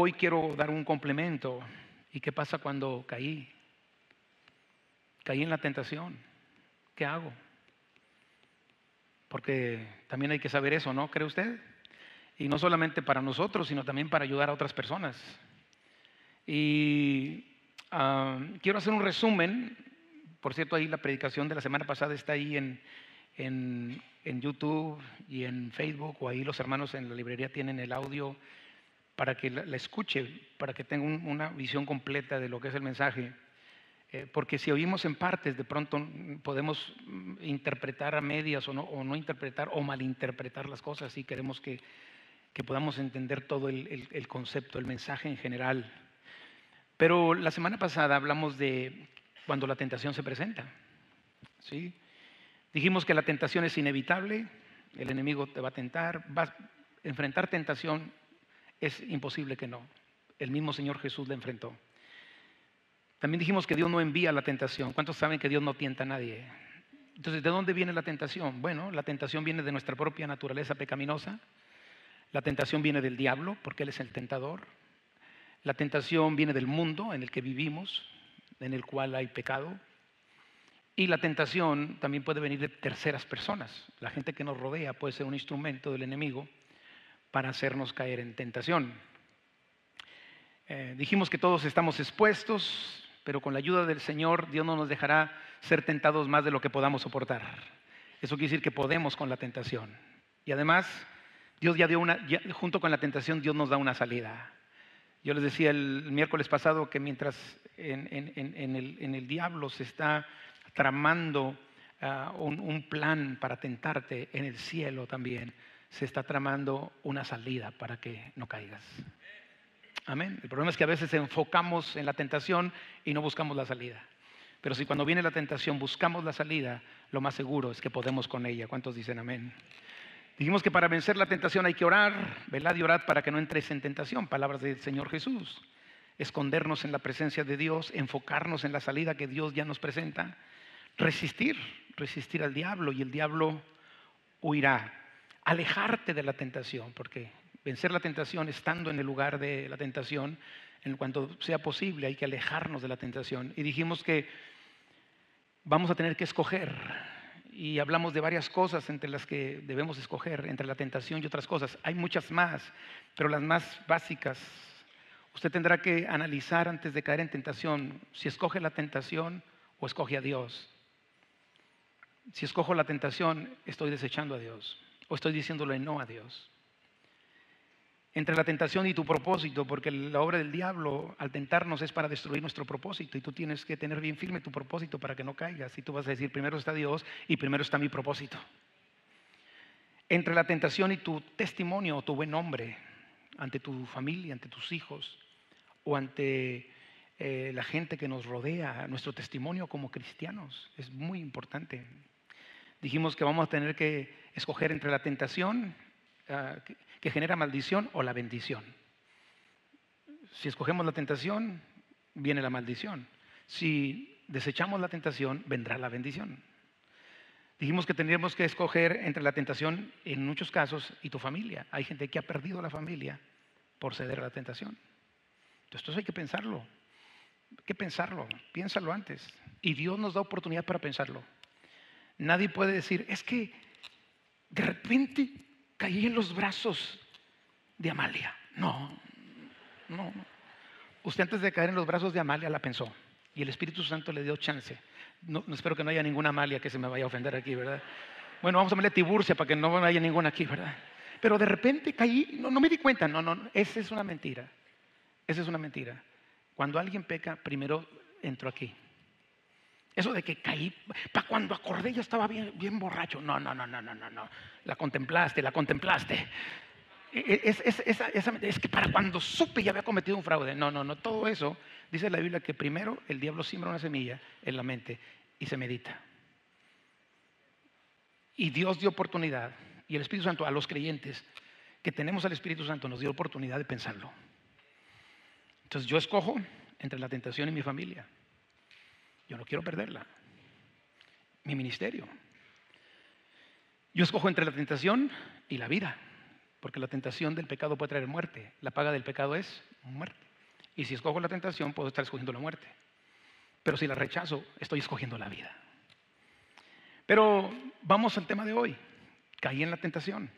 hoy quiero dar un complemento. ¿Y qué pasa cuando caí? Caí en la tentación. ¿Qué hago? Porque también hay que saber eso, ¿no? ¿Cree usted? Y no solamente para nosotros, sino también para ayudar a otras personas. Y ah, quiero hacer un resumen. Por cierto, ahí la predicación de la semana pasada está ahí en, en, en YouTube y en Facebook, o ahí los hermanos en la librería tienen el audio para que la, escuche, para que tenga una visión completa de lo que es el mensaje. Eh, porque si oímos en partes, de pronto podemos interpretar a medias o no, o no interpretar o malinterpretar las cosas y queremos que, podamos entender todo el, el, concepto, el mensaje en general. Pero la semana pasada hablamos de cuando la tentación se presenta. ¿sí? Dijimos que la tentación es inevitable, el enemigo te va a tentar, va a enfrentar tentación es imposible que no. El mismo Señor Jesús le enfrentó. También dijimos que Dios no envía la tentación. ¿Cuántos saben que Dios no tienta a nadie? Entonces, ¿de dónde viene la tentación? Bueno, la tentación viene de nuestra propia naturaleza pecaminosa. La tentación viene del diablo, porque Él es el tentador. La tentación viene del mundo en el que vivimos, en el cual hay pecado. Y la tentación también puede venir de terceras personas. La gente que nos rodea puede ser un instrumento del enemigo para hacernos caer en tentación. Eh, dijimos que todos estamos expuestos, pero con la ayuda del Señor Dios no nos dejará ser tentados más de lo que podamos soportar. Eso quiere decir que podemos con la tentación. Y además, Dios ya dio una, junto con la tentación, Dios nos da una salida. Yo les decía el, miércoles pasado que mientras en, el, diablo se está tramando ah, un plan para tentarte, en el cielo también se está tramando una salida para que no caigas. Amén. El problema es que a veces enfocamos en la tentación y no buscamos la salida. Pero si cuando viene la tentación buscamos la salida, lo más seguro es que podemos con ella. ¿Cuántos dicen amén? Dijimos que para vencer la tentación hay que orar, velad y orad para que no entres en tentación. Palabras del Señor Jesús. Escondernos en la presencia de Dios, enfocarnos en la salida que Dios ya nos presenta. Resistir, resistir al diablo y el diablo huirá alejarte de la tentación, porque vencer la tentación estando en el lugar de la tentación, en cuanto sea posible, hay que alejarnos de la tentación. Y dijimos que vamos a tener que escoger, y hablamos de varias cosas entre las que debemos escoger, entre la tentación y otras cosas. Hay muchas más, pero las más básicas. Usted tendrá que analizar antes de caer en tentación si escoge la tentación o escoge a Dios. Si escojo la tentación, estoy desechando a Dios o estoy diciéndole no a Dios? Entre la tentación y tu propósito, porque la obra del diablo al tentarnos es para destruir nuestro propósito y tú tienes que tener bien firme tu propósito para que no caigas. Y tú vas a decir, primero está Dios y primero está mi propósito. Entre la tentación y tu testimonio o tu buen nombre ante tu familia, ante tus hijos o ante eh, la gente que nos rodea, nuestro testimonio como cristianos es muy importante. Dijimos que vamos a tener que escoger entre la tentación ah, que, genera maldición o la bendición. Si escogemos la tentación, viene la maldición. Si desechamos la tentación, vendrá la bendición. Dijimos que tendríamos que escoger entre la tentación, en muchos casos, y tu familia. Hay gente que ha perdido la familia por ceder a la tentación. Entonces, esto hay que pensarlo. Hay que pensarlo. Piénsalo antes. Y Dios nos da oportunidad para pensarlo. Nadie puede decir, es que de repente caí en los brazos de Amalia. No, no. Usted antes de caer en los brazos de Amalia la pensó y el Espíritu Santo le dio chance. No, espero que no haya ninguna Amalia que se me vaya a ofender aquí, ¿verdad? Bueno, vamos a ponerle Tiburcia para que no haya ninguna aquí, ¿verdad? Pero de repente caí, no, no me di cuenta, no, no, esa es una mentira. Esa es una mentira. Cuando alguien peca, primero entró aquí. Eso de que caí, para cuando acordé ya estaba bien, bien borracho. No, no, no, no, no, no, no. La contemplaste, la contemplaste. E, e, es, es, que para cuando supe ya había cometido un fraude. No, no, no. Todo eso dice la Biblia que primero el diablo siembra una semilla en la mente y se medita. Y Dios dio oportunidad, y el Espíritu Santo a los creyentes que tenemos al Espíritu Santo nos dio oportunidad de pensarlo. Entonces yo escojo entre la tentación y mi familia. Yo no quiero perderla. Mi ministerio. Yo escojo entre la tentación y la vida. porque la tentación del pecado puede traer muerte. La paga del pecado es muerte. Y si escojo la tentación, puedo estar escogiendo la muerte. Pero si la rechazo, estoy escogiendo la vida. Pero vamos al tema de hoy. Caí en la tentación.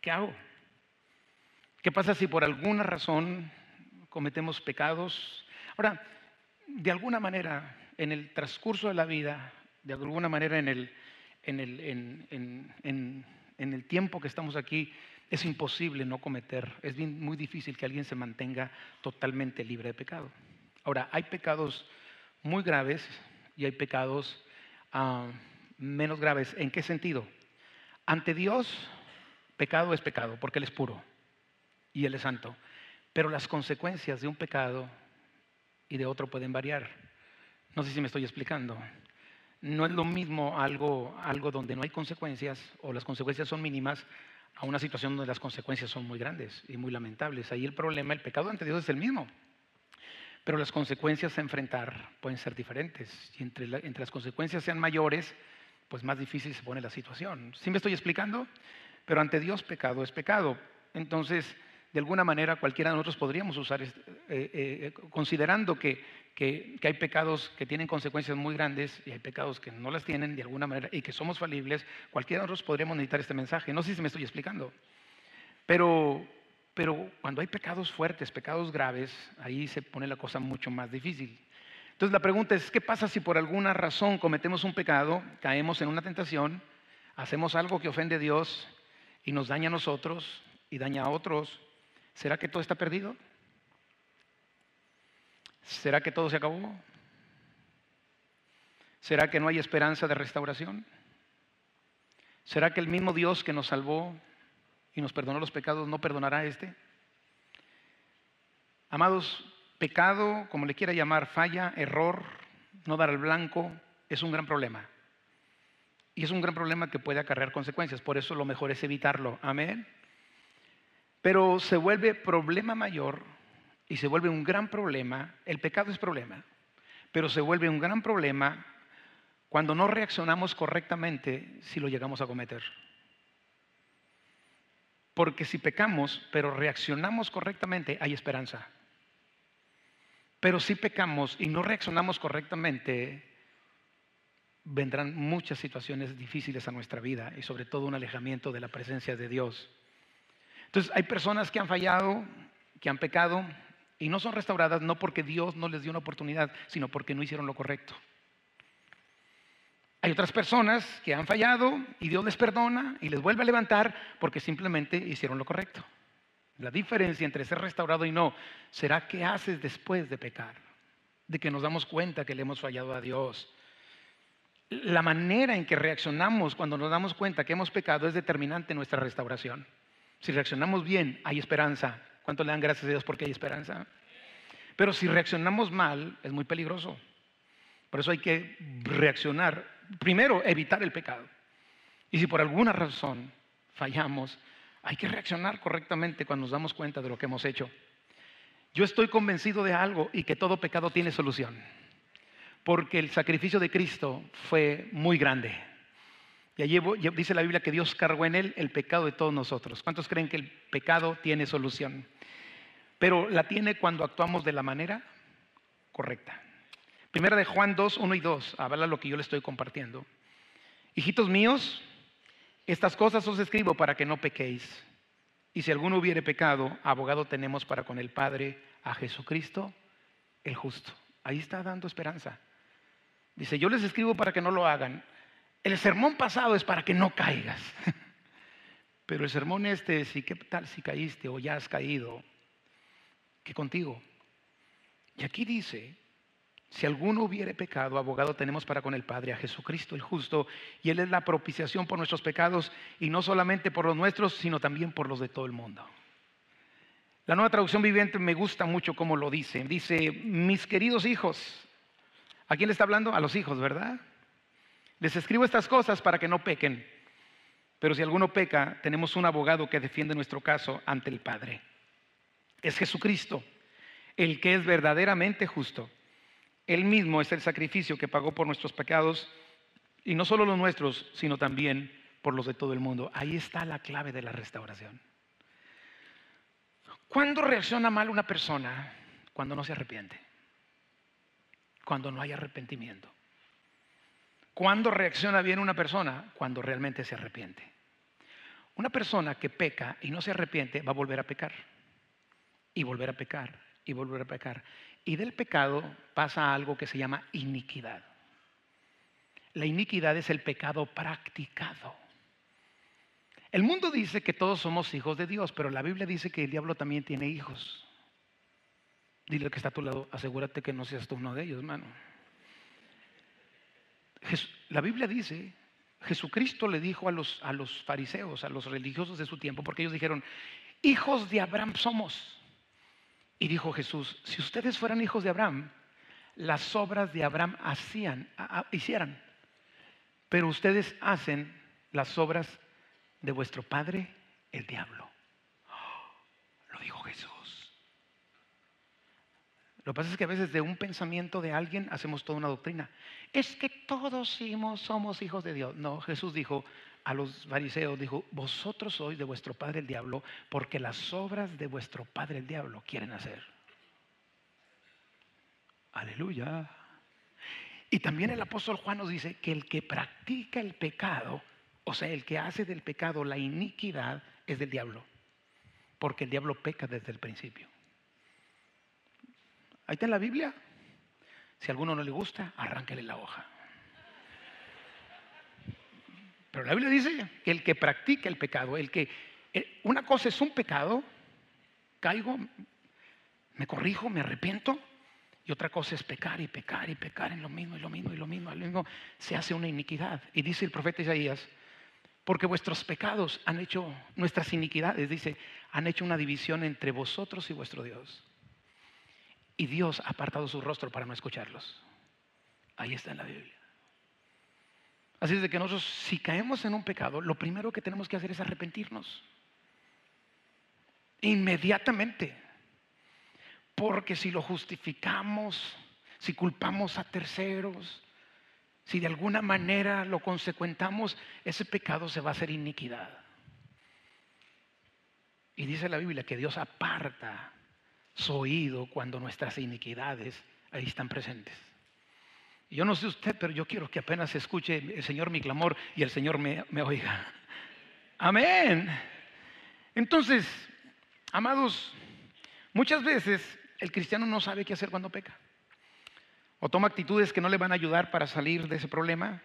¿Qué hago? ¿Qué pasa si por alguna razón cometemos pecados? Ahora, de alguna manera, en el transcurso de la vida, de alguna manera en el, en el, en, en el tiempo que estamos aquí, es imposible no cometer, es muy difícil que alguien se mantenga totalmente libre de pecado. Ahora, hay pecados muy graves y hay pecados ah, menos graves. ¿En qué sentido? Ante Dios, pecado es pecado, porque Él es puro y Él es santo. Pero las consecuencias de un pecado y de otro pueden variar. No sé si me estoy explicando. No es lo mismo algo, algo donde no hay consecuencias o las consecuencias son mínimas a una situación donde las consecuencias son muy grandes y muy lamentables. Ahí el problema, el pecado ante Dios es el mismo, pero las consecuencias a enfrentar pueden ser diferentes. Y entre, entre las consecuencias sean mayores, pues más difícil se pone la situación. ¿Sí me estoy explicando? Pero ante Dios pecado es pecado. Entonces, de alguna manera cualquiera de nosotros podríamos usar, eh, eh, eh, considerando que, que, hay pecados que tienen consecuencias muy grandes y hay pecados que no las tienen de alguna manera y que somos falibles, cualquiera de nosotros podríamos necesitar este mensaje. No sé si me estoy explicando, pero, pero cuando hay pecados fuertes, pecados graves, ahí se pone la cosa mucho más difícil. Entonces la pregunta es, ¿qué pasa si por alguna razón cometemos un pecado, caemos en una tentación, hacemos algo que ofende a Dios y nos daña a nosotros y daña a otros? ¿Será que todo está perdido? ¿Será que todo se acabó? ¿Será que no hay esperanza de restauración? ¿Será que el mismo Dios que nos salvó y nos perdonó los pecados no perdonará este? Amados, pecado, como le quiera llamar, falla, error, no dar el blanco, es un gran problema. Y es un gran problema que puede acarrear consecuencias. Por eso lo mejor es evitarlo. Amén. Pero se vuelve problema mayor y se vuelve un gran problema. El pecado es problema, pero se vuelve un gran problema cuando no reaccionamos correctamente si lo llegamos a cometer. Porque si pecamos, pero reaccionamos correctamente, hay esperanza. Pero si pecamos y no reaccionamos correctamente, vendrán muchas situaciones difíciles a nuestra vida y sobre todo un alejamiento de la presencia de Dios. Entonces, hay personas que han fallado, que han pecado y no son restauradas no porque Dios no les dio una oportunidad, sino porque no hicieron lo correcto. Hay otras personas que han fallado y Dios les perdona y les vuelve a levantar porque simplemente hicieron lo correcto. La diferencia entre ser restaurado y no será qué haces después de pecar, de que nos damos cuenta que le hemos fallado a Dios. La manera en que reaccionamos cuando nos damos cuenta que hemos pecado es determinante en nuestra restauración. Si reaccionamos bien, hay esperanza. ¿Cuánto le dan gracias a Dios porque hay esperanza? Pero si reaccionamos mal, es muy peligroso. Por eso hay que reaccionar. Primero, evitar el pecado. Y si por alguna razón fallamos, hay que reaccionar correctamente cuando nos damos cuenta de lo que hemos hecho. Yo estoy convencido de algo y que todo pecado tiene solución. Porque el sacrificio de Cristo fue muy grande. Y dice la Biblia que Dios cargó en él el pecado de todos nosotros. ¿Cuántos creen que el pecado tiene solución? Pero la tiene cuando actuamos de la manera correcta. Primera de Juan 2, 1 y 2, habla lo que yo le estoy compartiendo. Hijitos míos, estas cosas os escribo para que no pequéis. Y si alguno hubiere pecado, abogado tenemos para con el Padre a Jesucristo, el justo. Ahí está dando esperanza. Dice, yo les escribo para que no lo hagan. El sermón pasado es para que no caigas. Pero el sermón este, si qué tal si caíste o ya has caído, que contigo. Y aquí dice, si alguno hubiere pecado, abogado tenemos para con el Padre a Jesucristo el justo, y Él es la propiciación por nuestros pecados, y no solamente por los nuestros, sino también por los de todo el mundo. La nueva traducción viviente me gusta mucho como lo dice. Dice, mis queridos hijos, ¿a quién le está hablando? A los hijos, ¿verdad? Les escribo estas cosas para que no pequen. Pero si alguno peca, tenemos un abogado que defiende nuestro caso ante el Padre. Es Jesucristo, el que es verdaderamente justo. Él mismo es el sacrificio que pagó por nuestros pecados, y no solo los nuestros, sino también por los de todo el mundo. Ahí está la clave de la restauración. ¿Cuándo reacciona mal una persona? Cuando no se arrepiente. Cuando no hay arrepentimiento. ¿Cuándo reacciona bien una persona? Cuando realmente se arrepiente. Una persona que peca y no se arrepiente va a volver a pecar. Y volver a pecar. Y volver a pecar. Y del pecado pasa algo que se llama iniquidad. La iniquidad es el pecado practicado. El mundo dice que todos somos hijos de Dios, pero la Biblia dice que el diablo también tiene hijos. Dile que está a tu lado, asegúrate que no seas tú uno de ellos, hermano. La Biblia dice, Jesucristo le dijo a los, a los fariseos, a los religiosos de su tiempo, porque ellos dijeron, hijos de Abraham somos. Y dijo Jesús, si ustedes fueran hijos de Abraham, las obras de Abraham hacían, hicieran. Pero ustedes hacen las obras de vuestro padre, el diablo. lo dijo Jesús. Lo que pasa es que a veces de un pensamiento de alguien hacemos toda una doctrina. Es que todos somos hijos de Dios. No, Jesús dijo a los fariseos, dijo, vosotros sois de vuestro padre el diablo porque las obras de vuestro padre el diablo quieren hacer. Aleluya. Y también el apóstol Juan nos dice que el que practica el pecado, o sea, el que hace del pecado la iniquidad, es del diablo. Porque el diablo peca desde el principio. Ahí está en la Biblia. Si a alguno no le gusta, arránquele la hoja. Pero la Biblia dice que el que practica el pecado, el que eh, una cosa es un pecado, caigo, me corrijo, me arrepiento, y otra cosa es pecar y pecar y pecar en lo mismo y lo mismo y lo mismo, lo mismo se hace una iniquidad. Y dice el profeta Isaías, porque vuestros pecados han hecho, nuestras iniquidades, dice, han hecho una división entre vosotros y vuestro Dios. Y Dios ha apartado su rostro para no escucharlos. Ahí está en la Biblia. Así es de que nosotros, si caemos en un pecado, lo primero que tenemos que hacer es arrepentirnos. Inmediatamente. Porque si lo justificamos, si culpamos a terceros, si de alguna manera lo consecuentamos, ese pecado se va a hacer iniquidad. Y dice la Biblia que Dios aparta su oído cuando nuestras iniquidades ahí están presentes. yo no sé usted, pero yo quiero que apenas escuche el Señor mi clamor y el Señor me, me oiga. Amén. Entonces, amados, muchas veces el cristiano no sabe qué hacer cuando peca. O toma actitudes que no le van a ayudar para salir de ese problema.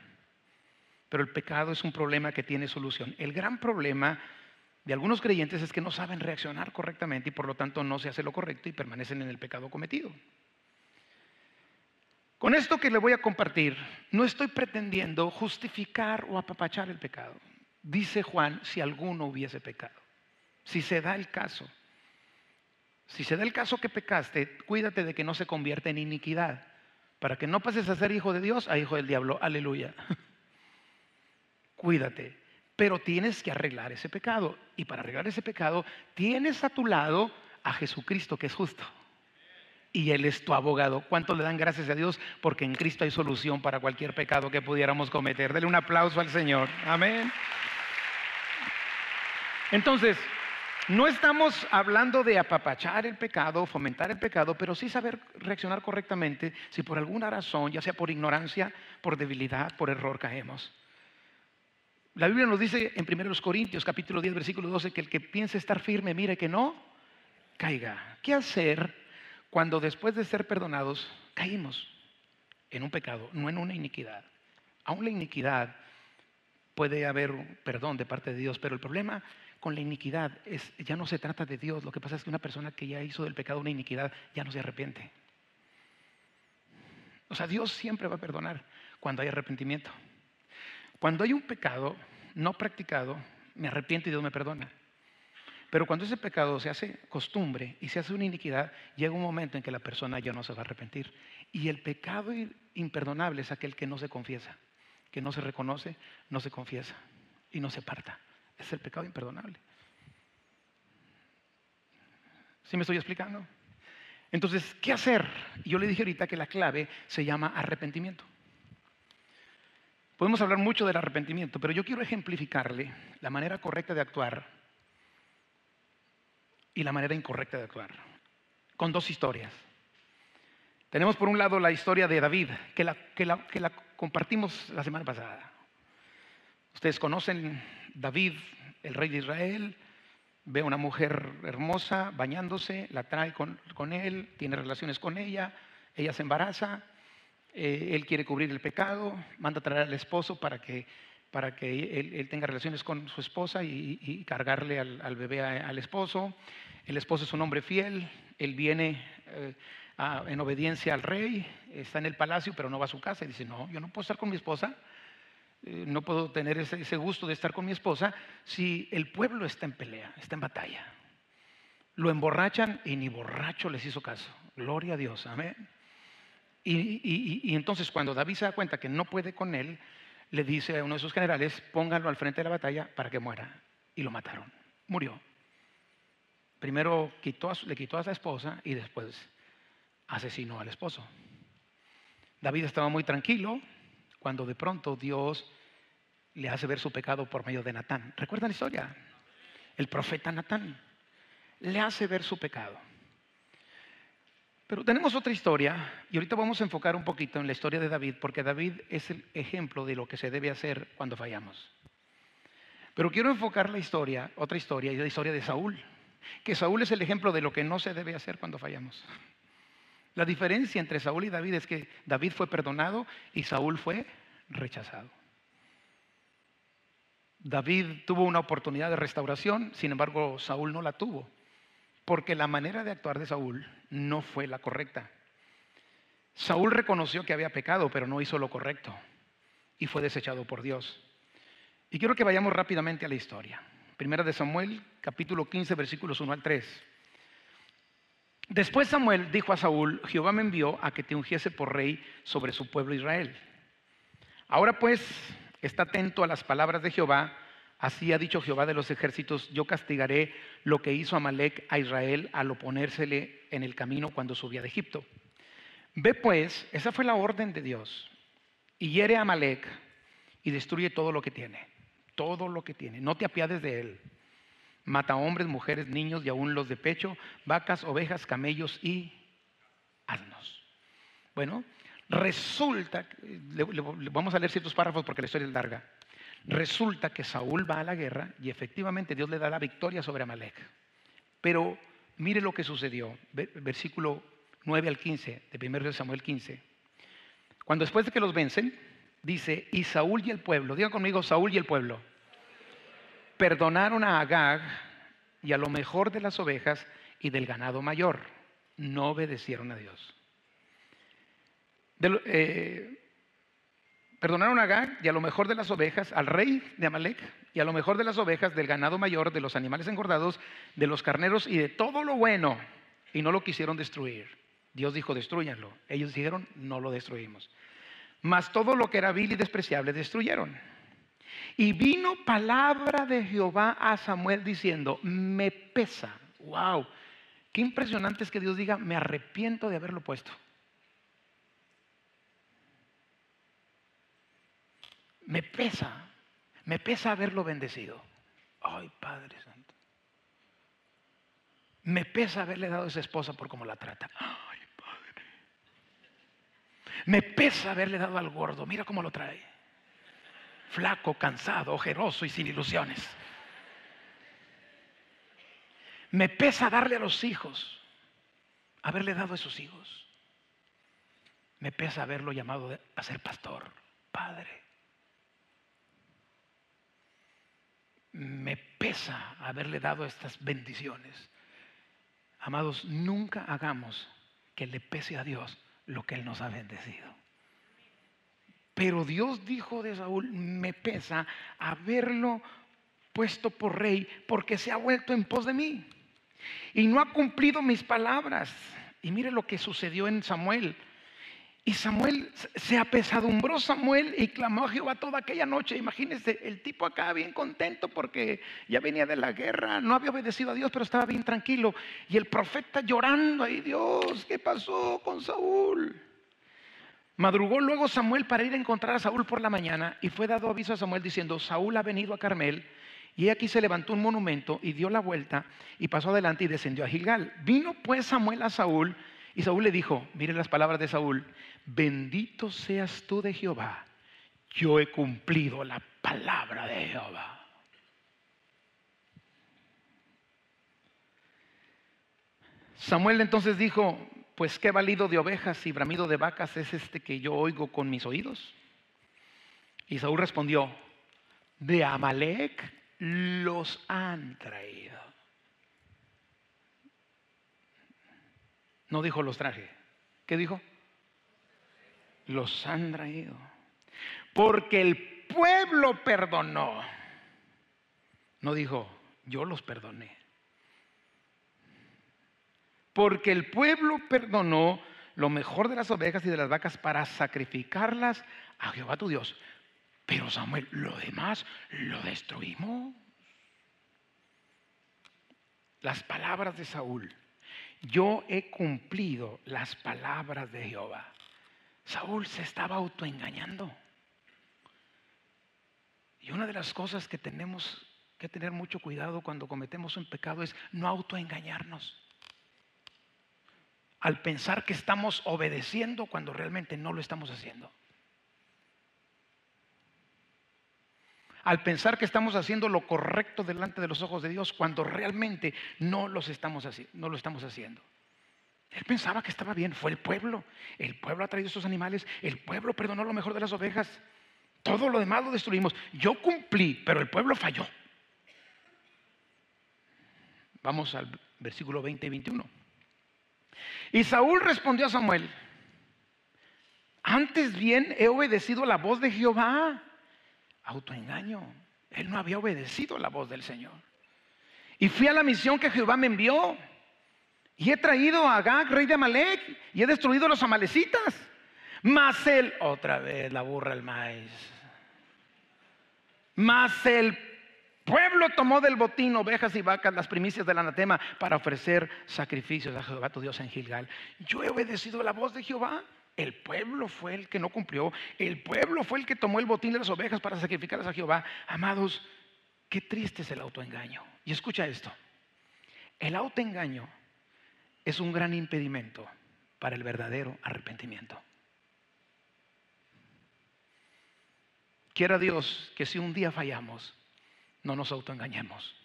Pero el pecado es un problema que tiene solución. El gran problema de algunos creyentes es que no saben reaccionar correctamente y por lo tanto no se hace lo correcto y permanecen en el pecado cometido. Con esto que le voy a compartir, no estoy pretendiendo justificar o apapachar el pecado. Dice Juan, si alguno hubiese pecado. Si se da el caso, si se da el caso que pecaste, cuídate de que no se convierta en iniquidad, para que no pases a ser hijo de Dios a hijo del diablo. Aleluya. cuídate. Pero tienes que arreglar ese pecado. Y para arreglar ese pecado, tienes a tu lado a Jesucristo, que es justo. Y Él es tu abogado. ¿Cuánto le dan gracias a Dios? Porque en Cristo hay solución para cualquier pecado que pudiéramos cometer. Dele un aplauso al Señor. Amén. Entonces, no estamos hablando de apapachar el pecado, fomentar el pecado, pero sí saber reaccionar correctamente si por alguna razón, ya sea por ignorancia, por debilidad, por error caemos. La Biblia nos dice en 1 Corintios capítulo 10 versículo 12 que el que piense estar firme mire que no caiga. ¿Qué hacer cuando después de ser perdonados caímos en un pecado, no en una iniquidad? Aún la iniquidad puede haber perdón de parte de Dios, pero el problema con la iniquidad es, ya no se trata de Dios. Lo que pasa es que una persona que ya hizo del pecado una iniquidad ya no se arrepiente. O sea, Dios siempre va a perdonar cuando hay arrepentimiento. Cuando hay un pecado no practicado, me arrepiento y Dios me perdona. Pero cuando ese pecado se hace costumbre y se hace una iniquidad, llega un momento en que la persona ya no se va a arrepentir. Y el pecado imperdonable es aquel que no se confiesa, que no se reconoce, no se confiesa y no se parta. Es el pecado imperdonable. ¿Sí me estoy explicando? Entonces, ¿qué hacer? Yo le dije ahorita que la clave se llama arrepentimiento. Podemos hablar mucho del arrepentimiento, pero yo quiero ejemplificarle la manera correcta de actuar y la manera incorrecta de actuar, con dos historias. Tenemos por un lado la historia de David, que la, que la, que la compartimos la semana pasada. Ustedes conocen David, el rey de Israel, ve a una mujer hermosa bañándose, la trae con, con él, tiene relaciones con ella, ella se embaraza, eh, él quiere cubrir el pecado, manda a traer al esposo para que, para que él, tenga relaciones con su esposa y, cargarle al, bebé al esposo. El esposo es un hombre fiel, él viene eh, en obediencia al rey, está en el palacio, pero no va a su casa y dice, no, yo no puedo estar con mi esposa, eh, no puedo tener ese, ese gusto de estar con mi esposa si el pueblo está en pelea, está en batalla. Lo emborrachan y ni borracho les hizo caso. Gloria a Dios, amén. Y, entonces cuando David se da cuenta que no puede con él, le dice a uno de sus generales, pónganlo al frente de la batalla para que muera. Y lo mataron. Murió. Primero le quitó a su esposa y después asesinó al esposo. David estaba muy tranquilo cuando de pronto Dios le hace ver su pecado por medio de Natán. ¿Recuerdan la historia? El profeta Natán le hace ver su pecado. Pero tenemos otra historia y ahorita vamos a enfocar un poquito en la historia de David porque David es el ejemplo de lo que se debe hacer cuando fallamos. Pero quiero enfocar la historia, otra historia, y la historia de Saúl, que Saúl es el ejemplo de lo que no se debe hacer cuando fallamos. La diferencia entre Saúl y David es que David fue perdonado y Saúl fue rechazado. David tuvo una oportunidad de restauración, sin embargo Saúl no la tuvo porque la manera de actuar de Saúl no fue la correcta. Saúl reconoció que había pecado, pero no hizo lo correcto y fue desechado por Dios. Y quiero que vayamos rápidamente a la historia. Primera de Samuel, capítulo 15, versículos 1 al 3. Después Samuel dijo a Saúl, Jehová me envió a que te ungiese por rey sobre su pueblo Israel. Ahora pues, está atento a las palabras de Jehová Así ha dicho Jehová de los ejércitos, yo castigaré lo que hizo Amalek a Israel al oponérsele en el camino cuando subía de Egipto. Ve pues, esa fue la orden de Dios, y hiere a Amalek y destruye todo lo que tiene, todo lo que tiene, no te apiades de él. Mata hombres, mujeres, niños y aún los de pecho, vacas, ovejas, camellos y asnos. Bueno, resulta, vamos a leer ciertos párrafos porque la historia es larga. Resulta que Saúl va a la guerra y efectivamente Dios le da la victoria sobre Amalek. Pero mire lo que sucedió, versículo 9 al 15 de 1 Samuel 15. Cuando después de que los vencen, dice, y Saúl y el pueblo, digan conmigo, Saúl y el pueblo, perdonaron a Agag y a lo mejor de las ovejas y del ganado mayor. No obedecieron a Dios. Eh, Perdonaron a Agag y a lo mejor de las ovejas, al rey de Amalek, y a lo mejor de las ovejas, del ganado mayor, de los animales engordados, de los carneros y de todo lo bueno, y no lo quisieron destruir. Dios dijo, destruyanlo. Ellos dijeron, no lo destruimos. Mas todo lo que era vil y despreciable destruyeron. Y vino palabra de Jehová a Samuel diciendo, me pesa. Wow, qué impresionante es que Dios diga, me arrepiento de haberlo puesto. Me pesa, me pesa haberlo bendecido. Ay, Padre Santo. Me pesa haberle dado a esa esposa por cómo la trata. Ay, Padre. Me pesa haberle dado al gordo. Mira cómo lo trae. Flaco, cansado, ojeroso y sin ilusiones. Me pesa darle a los hijos. Haberle dado a esos hijos. Me pesa haberlo llamado a ser pastor, padre. Me pesa haberle dado estas bendiciones. Amados, nunca hagamos que le pese a Dios lo que Él nos ha bendecido. Pero Dios dijo de Saúl, me pesa haberlo puesto por rey porque se ha vuelto en pos de mí y no ha cumplido mis palabras. Y mire lo que sucedió en Samuel. Y Samuel se apesadumbró Samuel y clamó a Jehová toda aquella noche. Imagínense, el tipo acá bien contento porque ya venía de la guerra, no había obedecido a Dios, pero estaba bien tranquilo. Y el profeta llorando ahí, Dios, ¿qué pasó con Saúl? Madrugó luego Samuel para ir a encontrar a Saúl por la mañana y fue dado aviso a Samuel diciendo, Saúl ha venido a Carmel y aquí se levantó un monumento y dio la vuelta y pasó adelante y descendió a Gilgal. Vino pues Samuel a Saúl y Saúl le dijo, mire las palabras de Saúl, bendito seas tú de Jehová, yo he cumplido la palabra de Jehová. Samuel entonces dijo, pues qué valido de ovejas y bramido de vacas es este que yo oigo con mis oídos. Y Saúl respondió, de Amalek los han traído. No dijo los traje. ¿Qué dijo? Los han traído. Porque el pueblo perdonó. No dijo, yo los perdoné. Porque el pueblo perdonó lo mejor de las ovejas y de las vacas para sacrificarlas a Jehová tu Dios. Pero Samuel, lo demás lo destruimos. Las palabras de Saúl. Yo he cumplido las palabras de Jehová. Saúl se estaba autoengañando. Y una de las cosas que tenemos que tener mucho cuidado cuando cometemos un pecado es no autoengañarnos. Al pensar que estamos obedeciendo cuando realmente no lo estamos haciendo. al pensar que estamos haciendo lo correcto delante de los ojos de Dios cuando realmente no, los estamos no lo estamos haciendo. Él pensaba que estaba bien, fue el pueblo. El pueblo ha traído estos animales, el pueblo perdonó lo mejor de las ovejas. Todo lo demás lo destruimos. Yo cumplí, pero el pueblo falló. Vamos al versículo 20 y 21. Y Saúl respondió a Samuel, antes bien he obedecido la voz de Jehová Autoengaño. Él no había obedecido la voz del Señor. Y fui a la misión que Jehová me envió. Y he traído a Agag, rey de Amalek, y he destruido a los amalecitas. Mas él, otra vez la burra el maíz. Mas el pueblo tomó del botín ovejas y vacas, las primicias del anatema, para ofrecer sacrificios a Jehová tu Dios en Gilgal. Yo he obedecido la voz de Jehová. El pueblo fue el que no cumplió. El pueblo fue el que tomó el botín de las ovejas para sacrificarlas a Jehová. Amados, qué triste es el autoengaño. Y escucha esto. El autoengaño es un gran impedimento para el verdadero arrepentimiento. Quiera Dios que si un día fallamos, no nos autoengañemos.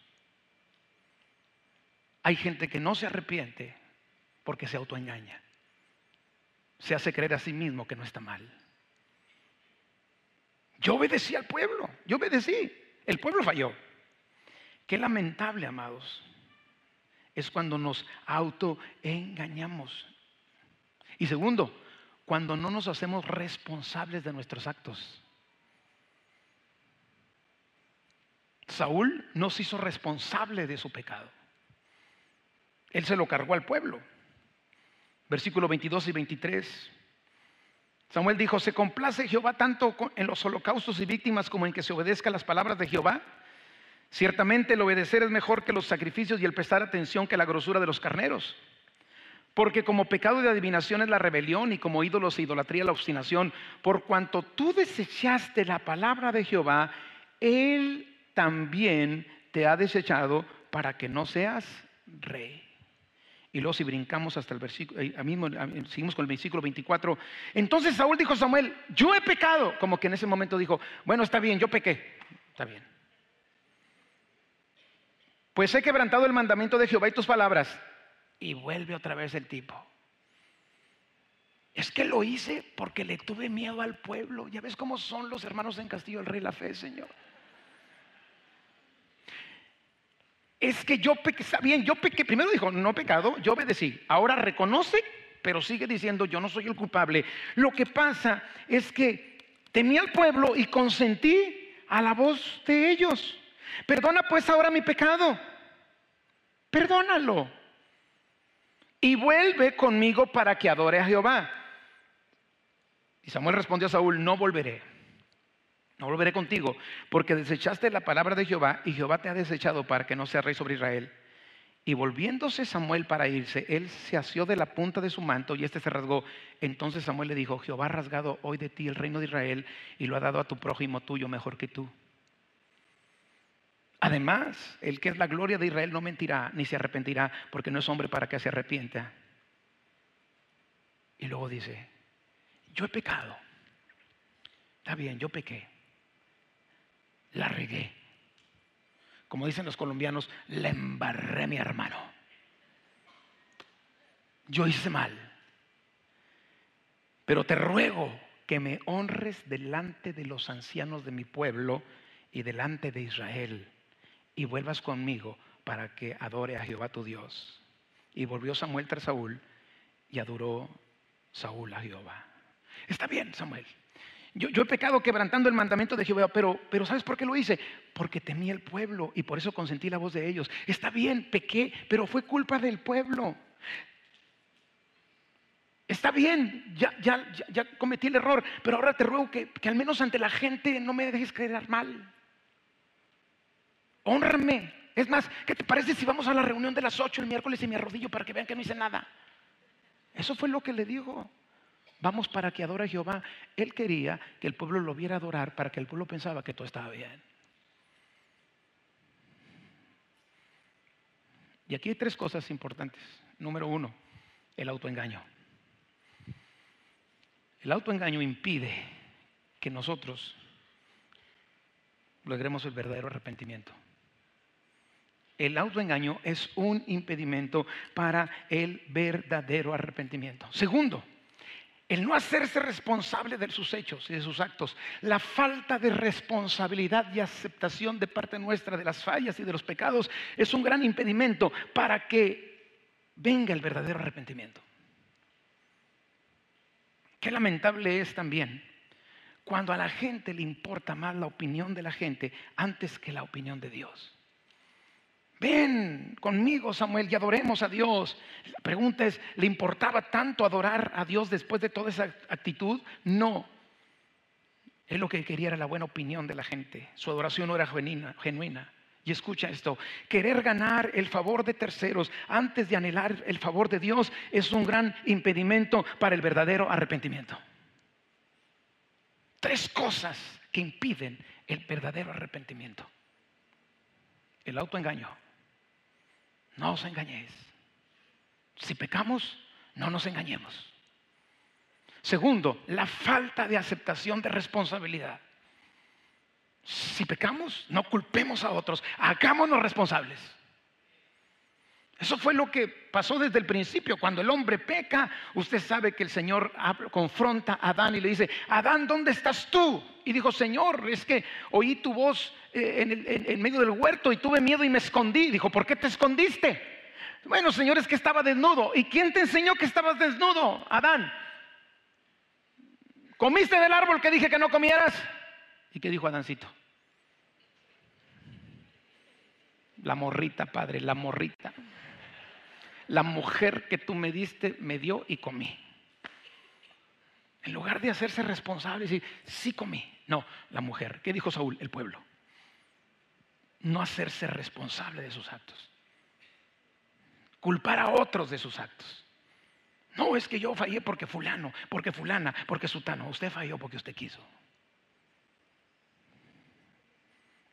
Hay gente que no se arrepiente porque se autoengaña se hace creer a sí mismo que no está mal. Yo obedecí al pueblo, yo obedecí, el pueblo falló. Qué lamentable, amados, es cuando nos autoengañamos. Y segundo, cuando no nos hacemos responsables de nuestros actos. Saúl no se hizo responsable de su pecado. Él se lo cargó al pueblo versículos 22 y 23. Samuel dijo, ¿se complace Jehová tanto en los holocaustos y víctimas como en que se obedezca las palabras de Jehová? Ciertamente el obedecer es mejor que los sacrificios y el prestar atención que la grosura de los carneros. Porque como pecado de adivinación es la rebelión y como ídolos e idolatría la obstinación, por cuanto tú desechaste la palabra de Jehová, Él también te ha desechado para que no seas rey. Y luego si brincamos hasta el versículo, eh, mismo, seguimos con el versículo 24. Entonces Saúl dijo a Samuel, yo he pecado. Como que en ese momento dijo, bueno, está bien, yo pequé. Está bien. Pues he quebrantado el mandamiento de Jehová y tus palabras. Y vuelve otra vez el tipo. Es que lo hice porque le tuve miedo al pueblo. Ya ves cómo son los hermanos en Castillo del Rey la Fe, Señor. es que yo pequé, bien, yo pequé, primero dijo, no pecado, yo obedecí, ahora reconoce, pero sigue diciendo, yo no soy el culpable. Lo que pasa es que temí al pueblo y consentí a la voz de ellos. Perdona pues ahora mi pecado, perdónalo. Y vuelve conmigo para que adore a Jehová. Y Samuel respondió a Saúl, no volveré no volveré contigo, porque desechaste la palabra de Jehová y Jehová te ha desechado para que no seas rey sobre Israel. Y volviéndose Samuel para irse, él se asió de la punta de su manto y este se rasgó. Entonces Samuel le dijo, Jehová ha rasgado hoy de ti el reino de Israel y lo ha dado a tu prójimo tuyo mejor que tú. Además, el que es la gloria de Israel no mentirá ni se arrepentirá porque no es hombre para que se arrepienta. Y luego dice, yo he pecado. Está bien, yo pequé. La regué como dicen los colombianos, le embarré mi hermano. Yo hice mal. Pero te ruego que me honres delante de los ancianos de mi pueblo y delante de Israel y vuelvas conmigo para que adore a Jehová tu Dios. Y volvió Samuel tras Saúl y adoró Saúl a Jehová. Está bien, Samuel. Yo, he pecado quebrantando el mandamiento de Jehová, pero, pero ¿sabes por qué lo hice? Porque temí el pueblo y por eso consentí la voz de ellos. Está bien, pequé, pero fue culpa del pueblo. Está bien, ya, ya, ya, cometí el error, pero ahora te ruego que, que, al menos ante la gente no me dejes creer mal. Honrame. Es más, ¿qué te parece si vamos a la reunión de las 8 el miércoles y me arrodillo para que vean que no hice nada? Eso fue lo que le dijo. Vamos para que adore a Jehová. Él quería que el pueblo lo viera adorar para que el pueblo pensaba que todo estaba bien. Y aquí hay tres cosas importantes. Número uno, el autoengaño. El autoengaño impide que nosotros logremos el verdadero arrepentimiento. El autoengaño es un impedimento para el verdadero arrepentimiento. Segundo, el no hacerse responsable de sus hechos y de sus actos, la falta de responsabilidad y aceptación de parte nuestra de las fallas y de los pecados es un gran impedimento para que venga el verdadero arrepentimiento. Qué lamentable es también cuando a la gente le importa más la opinión de la gente antes que la opinión de Dios. Ven conmigo, Samuel, y adoremos a Dios. La pregunta es, ¿le importaba tanto adorar a Dios después de toda esa actitud? No. Él lo que quería era la buena opinión de la gente. Su adoración no era genuina. genuina. Y escucha esto, querer ganar el favor de terceros antes de anhelar el favor de Dios es un gran impedimento para el verdadero arrepentimiento. Tres cosas que impiden el verdadero arrepentimiento. El autoengaño, no os engañéis. Si pecamos, no nos engañemos. Segundo, la falta de aceptación de responsabilidad. Si pecamos, no culpemos a otros, hagámonos responsables. Eso fue lo que pasó desde el principio. Cuando el hombre peca, usted sabe que el Señor confronta a Adán y le dice, Adán, ¿dónde estás tú? Y dijo, Señor, es que oí tu voz eh, en, medio del huerto y tuve miedo y me escondí. Dijo, ¿por qué te escondiste? Bueno, Señor, es que estaba desnudo. ¿Y quién te enseñó que estabas desnudo, Adán? ¿Comiste del árbol que dije que no comieras? ¿Y qué dijo Adancito? La morrita, padre, la morrita la mujer que tú me diste me dio y comí. En lugar de hacerse responsable y decir, sí comí. No, la mujer. ¿Qué dijo Saúl? El pueblo. No hacerse responsable de sus actos. Culpar a otros de sus actos. No, es que yo fallé porque fulano, porque fulana, porque sutano. Usted falló porque usted quiso.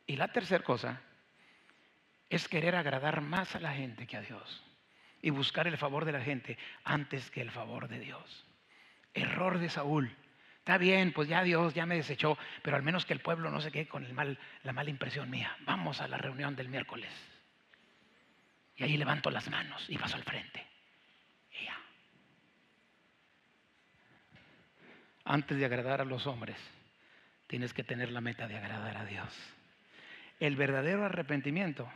Y la tercera cosa es querer agradar más a la gente que a Dios y buscar el favor de la gente antes que el favor de Dios. Error de Saúl. Está bien, pues ya Dios ya me desechó, pero al menos que el pueblo no se quede con el mal, la mala impresión mía. Vamos a la reunión del miércoles. Y ahí levanto las manos y paso al frente. Y ya. Antes de agradar a los hombres, tienes que tener la meta de agradar a Dios. El verdadero arrepentimiento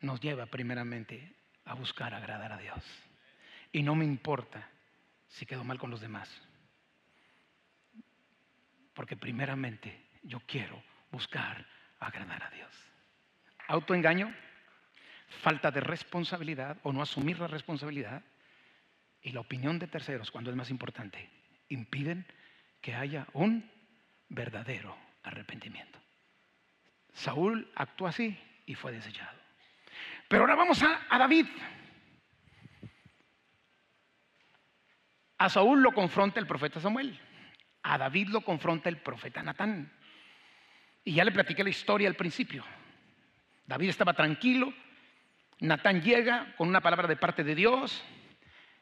nos lleva primeramente a buscar agradar a Dios. Y no me importa si quedo mal con los demás. Porque primeramente yo quiero buscar agradar a Dios. Autoengaño, falta de responsabilidad o no asumir la responsabilidad y la opinión de terceros, cuando es más importante, impiden que haya un verdadero arrepentimiento. Saúl actuó así y fue desechado. Pero ahora vamos a, David. A Saúl lo confronta el profeta Samuel. A David lo confronta el profeta Natán. Y ya le platiqué la historia al principio. David estaba tranquilo. Natán llega con una palabra de parte de Dios.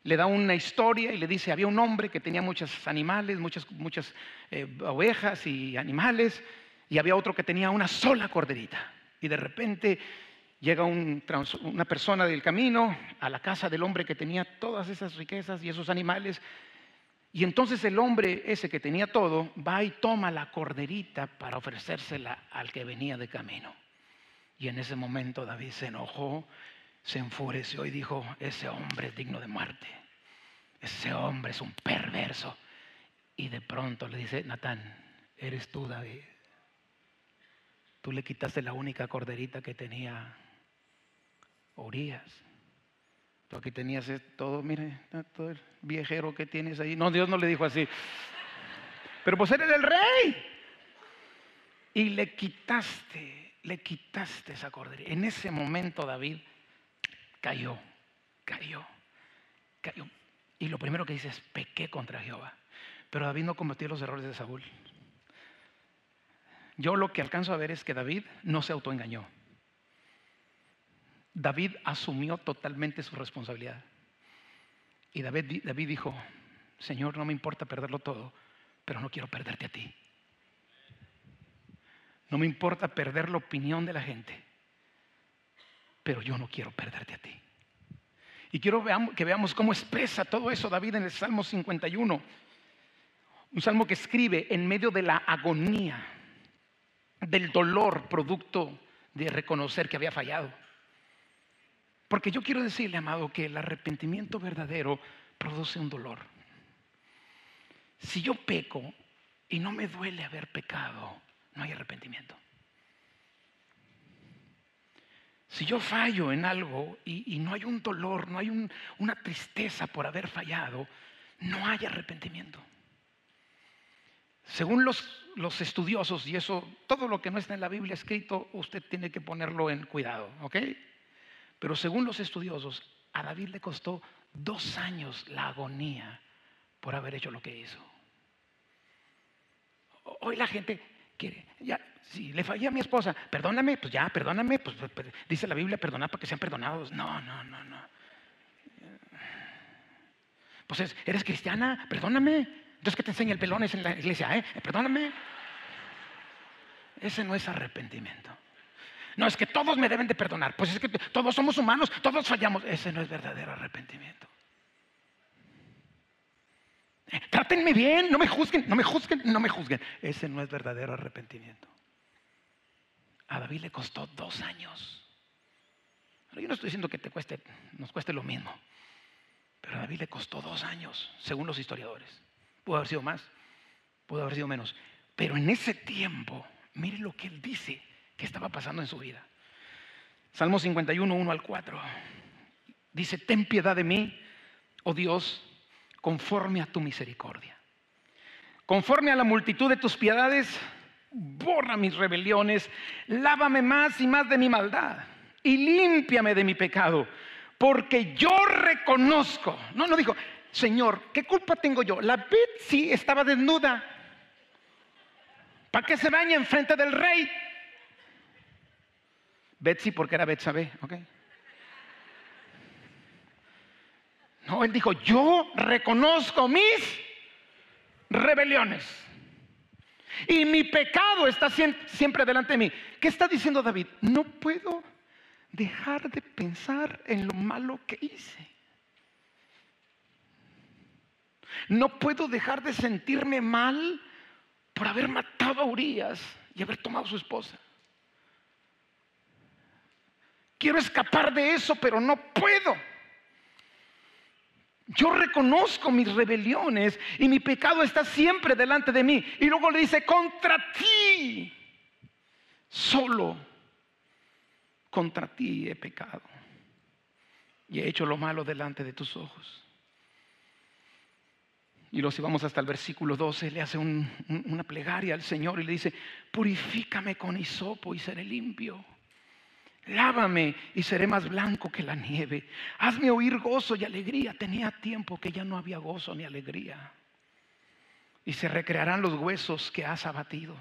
Le da una historia y le dice, había un hombre que tenía muchos animales, muchas, muchas eh, ovejas y animales, y había otro que tenía una sola corderita. Y de repente llega una persona del camino a la casa del hombre que tenía todas esas riquezas y esos animales y entonces el hombre ese que tenía todo va y toma la corderita para ofrecérsela al que venía de camino. Y en ese momento David se enojó, se enfureció y dijo, ese hombre es digno de muerte. Ese hombre es un perverso. Y de pronto le dice, Natán, eres tú David. Tú le quitaste la única corderita que tenía Urias. Tú aquí tenías todo, mire, todo el viejero que tienes ahí. No, Dios no le dijo así. Pero pues eres el rey. Y le quitaste, le quitaste esa cordería. En ese momento David cayó, cayó, cayó. Y lo primero que dice es, pequé contra Jehová. Pero David no cometió los errores de Saúl. Yo lo que alcanzo a ver es que David no se autoengañó. David asumió totalmente su responsabilidad. Y David, dijo, Señor, no me importa perderlo todo, pero no quiero perderte a ti. No me importa perder la opinión de la gente, pero yo no quiero perderte a ti. Y quiero que veamos cómo expresa todo eso David en el Salmo 51. Un salmo que escribe en medio de la agonía, del dolor producto de reconocer que había fallado. Porque yo quiero decirle, amado, que el arrepentimiento verdadero produce un dolor. Si yo peco y no me duele haber pecado, no hay arrepentimiento. Si yo fallo en algo y, no hay un dolor, no hay una tristeza por haber fallado, no hay arrepentimiento. Según los, los, estudiosos, y eso, todo lo que no está en la Biblia escrito, usted tiene que ponerlo en cuidado, ¿ok? Pero según los estudiosos, a David le costó dos años la agonía por haber hecho lo que hizo. Hoy la gente quiere, ya, si le fallé a mi esposa, perdóname, pues ya, perdóname, pues, pues, pues dice la Biblia, perdona para que sean perdonados. No, no, no, no. Pues eres cristiana, perdóname. Entonces, ¿qué te enseña el pelón en la iglesia? ¿eh? Perdóname. Ese no es arrepentimiento. No, es que todos me deben de perdonar. Pues es que todos somos humanos, todos fallamos. Ese no es verdadero arrepentimiento. Trátenme bien, no me juzguen, no me juzguen, no me juzguen. Ese no es verdadero arrepentimiento. A David le costó dos años. yo no estoy diciendo que te cueste, nos cueste lo mismo. Pero a David le costó dos años, según los historiadores. Pudo haber sido más, pudo haber sido menos. Pero en ese tiempo, mire lo que él dice qué estaba pasando en su vida. Salmo 51, 1 al 4. Dice, ten piedad de mí, oh Dios, conforme a tu misericordia. Conforme a la multitud de tus piedades, borra mis rebeliones, lávame más y más de mi maldad y límpiame de mi pecado, porque yo reconozco, no, no dijo, Señor, ¿qué culpa tengo yo? La Betsy estaba desnuda. ¿Para qué se baña enfrente del rey? Betsy porque era Betsabé, ¿ok? No, él dijo, yo reconozco mis rebeliones. Y mi pecado está siempre delante de mí. ¿Qué está diciendo David? No puedo dejar de pensar en lo malo que hice. No puedo dejar de sentirme mal por haber matado a Urias y haber tomado a su esposa. Quiero escapar de eso, pero no puedo. Yo reconozco mis rebeliones y mi pecado está siempre delante de mí. Y luego le dice, contra ti, solo contra ti he pecado. Y he hecho lo malo delante de tus ojos. Y luego si vamos hasta el versículo 12, le hace una plegaria al Señor y le dice, purifícame con hisopo y seré limpio Lávame y seré más blanco que la nieve. Hazme oír gozo y alegría. Tenía tiempo que ya no había gozo ni alegría. Y se recrearán los huesos que has abatido.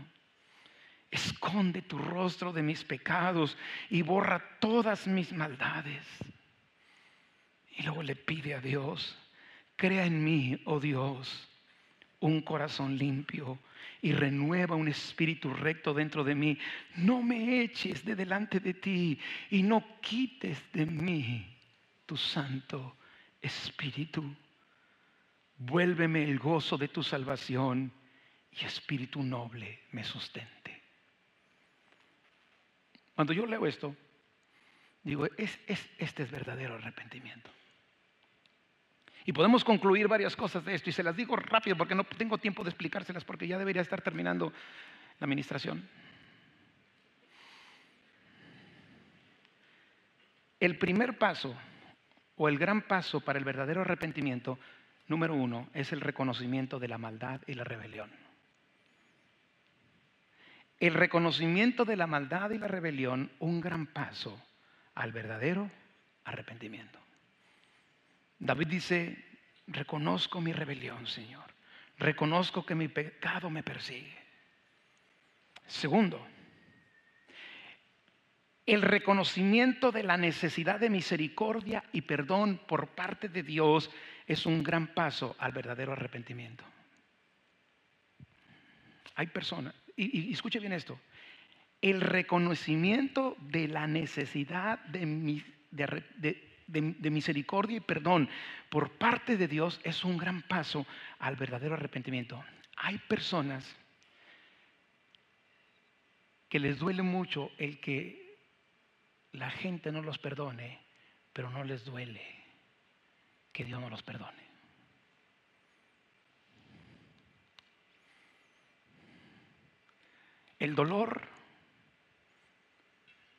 Esconde tu rostro de mis pecados y borra todas mis maldades. Y luego le pide a Dios, crea en mí, oh Dios, un corazón limpio y renueva un espíritu recto dentro de mí. No me eches de delante de ti y no quites de mí tu santo espíritu. Vuélveme el gozo de tu salvación y espíritu noble me sustente. Cuando yo leo esto, digo, es, este es verdadero arrepentimiento. Y podemos concluir varias cosas de esto y se las digo rápido porque no tengo tiempo de explicárselas porque ya debería estar terminando la administración. El primer paso o el gran paso para el verdadero arrepentimiento, número uno, es el reconocimiento de la maldad y la rebelión. El reconocimiento de la maldad y la rebelión, un gran paso al verdadero arrepentimiento. David dice, reconozco mi rebelión, Señor. Reconozco que mi pecado me persigue. Segundo, el reconocimiento de la necesidad de misericordia y perdón por parte de Dios es un gran paso al verdadero arrepentimiento. Hay personas, y, escuche bien esto, el reconocimiento de la necesidad de, de, de, misericordia y perdón por parte de Dios es un gran paso al verdadero arrepentimiento. Hay personas que les duele mucho el que la gente no los perdone, pero no les duele que Dios no los perdone. El dolor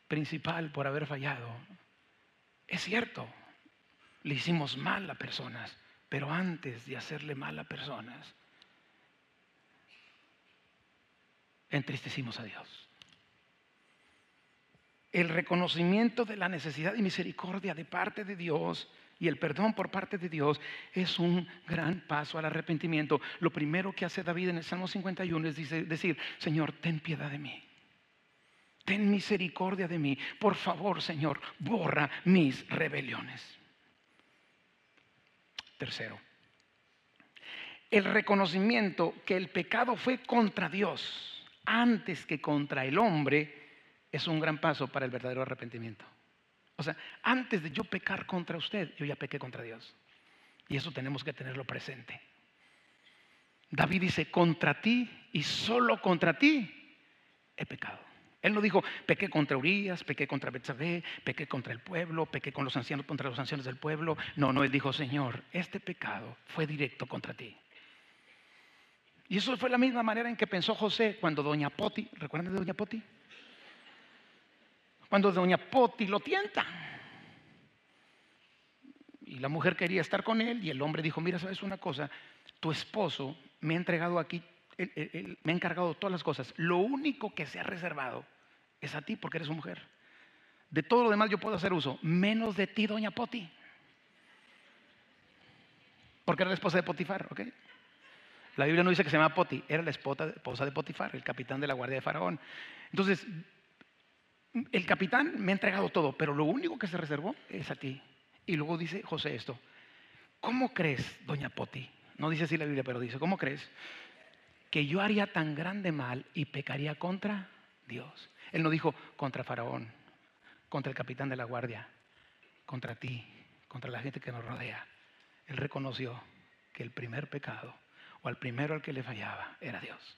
principal por haber fallado es cierto, le hicimos mal a personas, pero antes de hacerle mal a personas, entristecimos a Dios. El reconocimiento de la necesidad y misericordia de parte de Dios y el perdón por parte de Dios es un gran paso al arrepentimiento. Lo primero que hace David en el Salmo 51 es decir, Señor, ten piedad de mí ten misericordia de mí. Por favor, Señor, borra mis rebeliones. Tercero, el reconocimiento que el pecado fue contra Dios antes que contra el hombre es un gran paso para el verdadero arrepentimiento. O sea, antes de yo pecar contra usted, yo ya pequé contra Dios. Y eso tenemos que tenerlo presente. David dice, contra ti y solo contra ti he pecado. Él no dijo, pequé contra Urias, pequé contra Betsabé, pequé contra el pueblo, pequé con los ancianos contra los ancianos del pueblo. No, no, él dijo, Señor, este pecado fue directo contra ti. Y eso fue la misma manera en que pensó José cuando Doña Poti, ¿recuerdan de Doña Poti? Cuando Doña Poti lo tienta. Y la mujer quería estar con él y el hombre dijo, mira, sabes una cosa, tu esposo me ha entregado aquí me ha encargado todas las cosas. Lo único que se ha reservado es a ti porque eres mujer. De todo lo demás yo puedo hacer uso, menos de ti, doña Poti. Porque era la esposa de Potifar, ¿ok? La Biblia no dice que se llama Poti, era la esposa de Potifar, el capitán de la guardia de Faraón. Entonces, el capitán me ha entregado todo, pero lo único que se reservó es a ti. Y luego dice José esto, ¿cómo crees, doña Poti? No dice así la Biblia, pero dice, ¿cómo crees que yo haría tan grande mal y pecaría contra Dios. Él no dijo contra Faraón, contra el capitán de la guardia, contra ti, contra la gente que nos rodea. Él reconoció que el primer pecado o al primero al que le fallaba era Dios.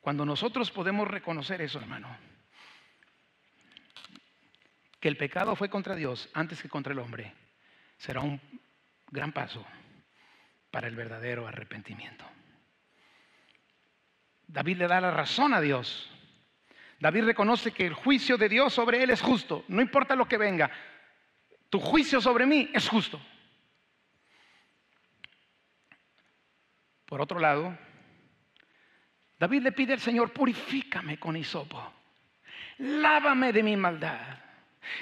Cuando nosotros podemos reconocer eso, hermano, que el pecado fue contra Dios antes que contra el hombre, será un gran paso para el verdadero arrepentimiento. David le da la razón a Dios. David reconoce que el juicio de Dios sobre él es justo, no importa lo que venga. Tu juicio sobre mí es justo. Por otro lado, David le pide al Señor, purifícame con hisopo. lávame de mi maldad.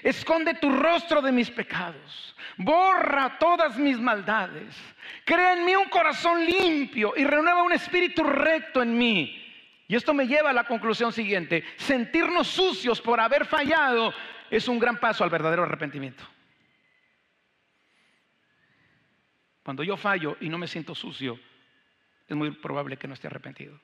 Esconde tu rostro de mis pecados. Borra todas mis maldades. Crea en mí un corazón limpio y renueva un espíritu recto en mí. Y esto me lleva a la conclusión siguiente. Sentirnos sucios por haber fallado es un gran paso al verdadero arrepentimiento. Cuando yo fallo y no me siento sucio, es muy probable que no esté arrepentido.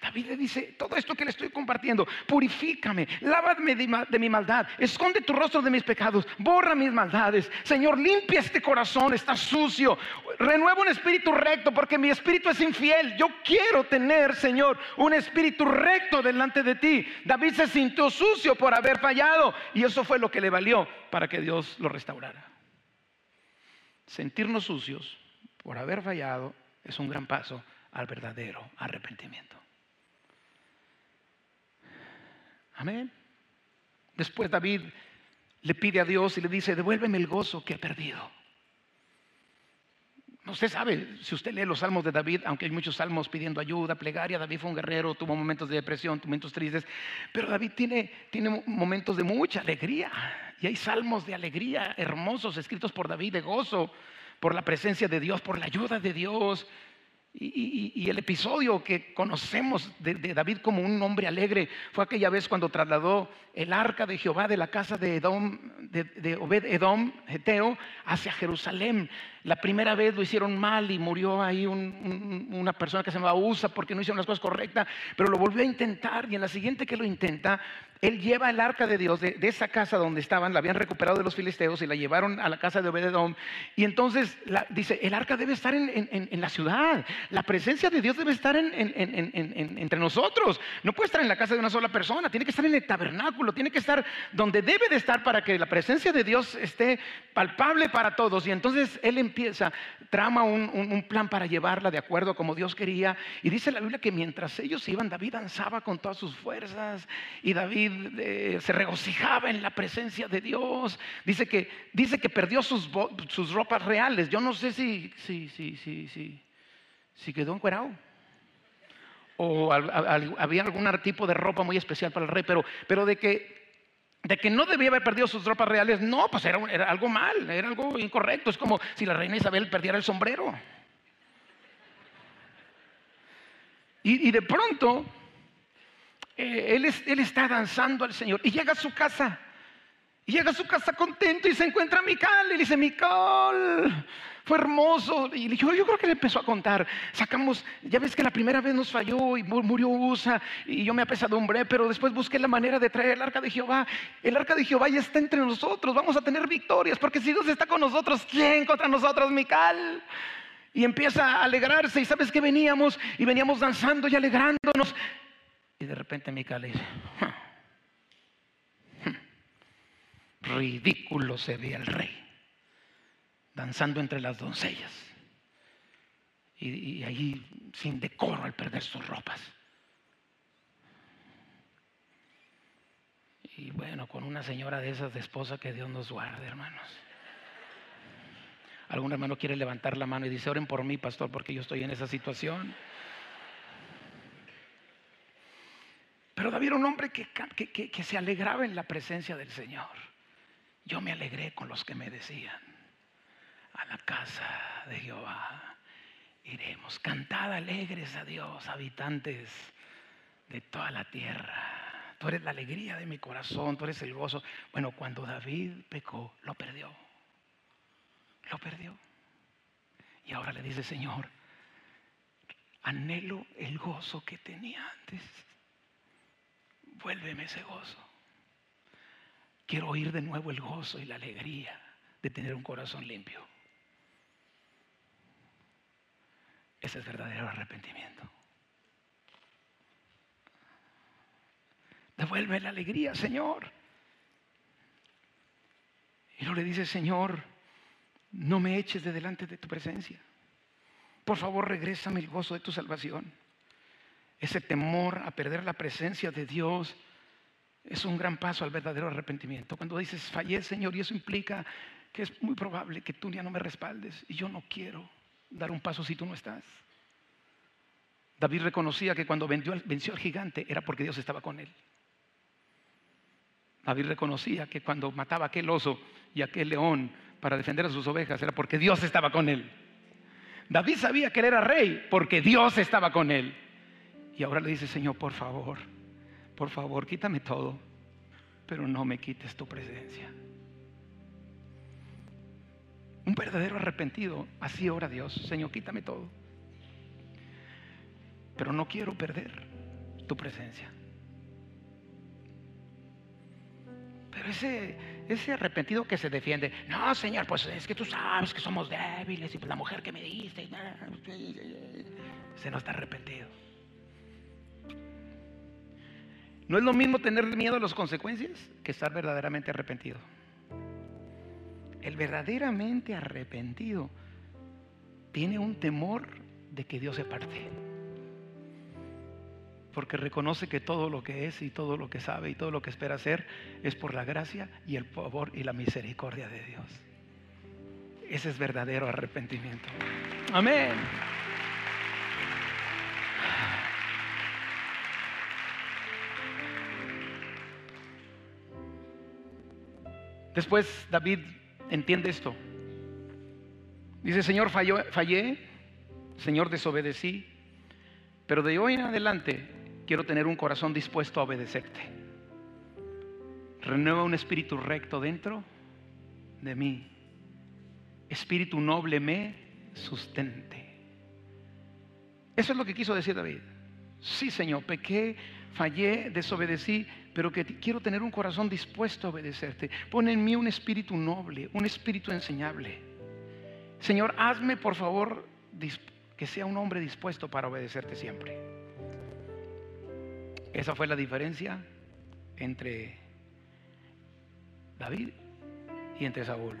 David le dice, todo esto que le estoy compartiendo, purifícame, lávame de, mi maldad, esconde tu rostro de mis pecados, borra mis maldades. Señor, limpia este corazón, está sucio, renueva un espíritu recto, porque mi espíritu es infiel. Yo quiero tener, Señor, un espíritu recto delante de ti. David se sintió sucio por haber fallado y eso fue lo que le valió para que Dios lo restaurara. Sentirnos sucios por haber fallado es un gran paso al verdadero arrepentimiento. Amén. Después David le pide a Dios y le dice, devuélveme el gozo que he perdido. Usted sabe, si usted lee los salmos de David, aunque hay muchos salmos pidiendo ayuda, plegaria, David fue un guerrero, tuvo momentos de depresión, momentos tristes, pero David tiene, tiene momentos de mucha alegría. Y hay salmos de alegría hermosos escritos por David, de gozo, por la presencia de Dios, por la ayuda de Dios. Y, el episodio que conocemos de, David como un hombre alegre fue aquella vez cuando trasladó el arca de Jehová de la casa de, Edom, de, Obed Edom, Geteo, hacia Jerusalén. La primera vez lo hicieron mal y murió ahí una persona que se llamaba Usa porque no hicieron las cosas correctas, pero lo volvió a intentar y en la siguiente que lo intenta, él lleva el arca de Dios de, esa casa donde estaban, la habían recuperado de los filisteos y la llevaron a la casa de Obededom. Y entonces dice, el arca debe estar en, la ciudad, la presencia de Dios debe estar entre nosotros. No puede estar en la casa de una sola persona, tiene que estar en el tabernáculo, tiene que estar donde debe de estar para que la presencia de Dios esté palpable para todos. Y entonces él empieza, trama un, plan para llevarla de acuerdo como Dios quería. Y dice la Biblia que mientras ellos iban, David danzaba con todas sus fuerzas y David eh, se regocijaba en la presencia de Dios. Dice que, dice que perdió sus, sus ropas reales. Yo no sé si, si, si, si, si, si quedó encuerado o había algún tipo de ropa muy especial para el rey, pero, pero de que de que no debía haber perdido sus ropas reales, no, pues era, algo mal, era algo incorrecto. Es como si la reina Isabel perdiera el sombrero. Y, de pronto, eh, él, él, está danzando al Señor y llega a su casa. Y llega a su casa contento y se encuentra a Mical. Y le dice, Mical, fue hermoso. Y yo, yo creo que le empezó a contar. Sacamos, ya ves que la primera vez nos falló y murió Usa y yo me apesadumbré, pero después busqué la manera de traer el arca de Jehová. El arca de Jehová ya está entre nosotros. Vamos a tener victorias, porque si Dios está con nosotros, ¿quién contra nosotros, Mical? Y empieza a alegrarse. Y sabes que veníamos y veníamos danzando y alegrándonos. Y de repente Mical dice, ridículo se ve el rey danzando entre las doncellas. Y, ahí sin decoro al perder sus ropas. Y bueno, con una señora de esas de esposa que Dios nos guarde, hermanos. Algún hermano quiere levantar la mano y dice, oren por mí, pastor, porque yo estoy en esa situación. Pero David era un hombre que, se alegraba en la presencia del Señor. Yo me alegré con los que me decían, a la casa de Jehová iremos. Cantad alegres a Dios, habitantes de toda la tierra. Tú eres la alegría de mi corazón, tú eres el gozo. Bueno, cuando David pecó, lo perdió. Lo perdió. Y ahora le dice, Señor, anhelo el gozo que tenía antes. Vuélveme ese gozo. Quiero oír de nuevo el gozo y la alegría de tener un corazón limpio. Ese es verdadero arrepentimiento. Devuelve la alegría, Señor. Y no le dice, Señor, no me eches de delante de tu presencia. Por favor, regrésame el gozo de tu salvación. Ese temor a perder la presencia de Dios es un gran paso al verdadero arrepentimiento. Cuando dices, fallé, Señor, y eso implica que es muy probable que tú ya no me respaldes y yo no quiero dar un paso si tú no estás. David reconocía que cuando venció, al gigante era porque Dios estaba con él. David reconocía que cuando mataba a aquel oso y aquel león para defender a sus ovejas era porque Dios estaba con él. David sabía que él era rey porque Dios estaba con él. Y ahora le dice, Señor, por favor, por favor, quítame todo, pero no me quites tu presencia. Un verdadero arrepentido, así ora Dios, Señor, quítame todo. Pero no quiero perder tu presencia. Pero ese, ese arrepentido que se defiende, no, Señor, pues es que tú sabes que somos débiles y pues la mujer que me diste, se no está arrepentido. No es lo mismo tener miedo a las consecuencias que estar verdaderamente arrepentido. El verdaderamente arrepentido tiene un temor de que Dios se parte porque reconoce que todo lo que es y todo lo que sabe y todo lo que espera hacer es por la gracia y el favor y la misericordia de Dios. Ese es verdadero arrepentimiento. Amén. Después David entiende esto. Dice, Señor, fallé, Señor, desobedecí, pero de hoy en adelante quiero tener un corazón dispuesto a obedecerte. Renueva un espíritu recto dentro de mí. Espíritu noble me sustente. Eso es lo que quiso decir David. Sí, Señor, pequé, fallé, desobedecí, pero que quiero tener un corazón dispuesto a obedecerte. Pon en mí un espíritu noble, un espíritu enseñable. Señor, hazme por favor que sea un hombre dispuesto para obedecerte siempre. Esa fue la diferencia entre David y entre Saúl.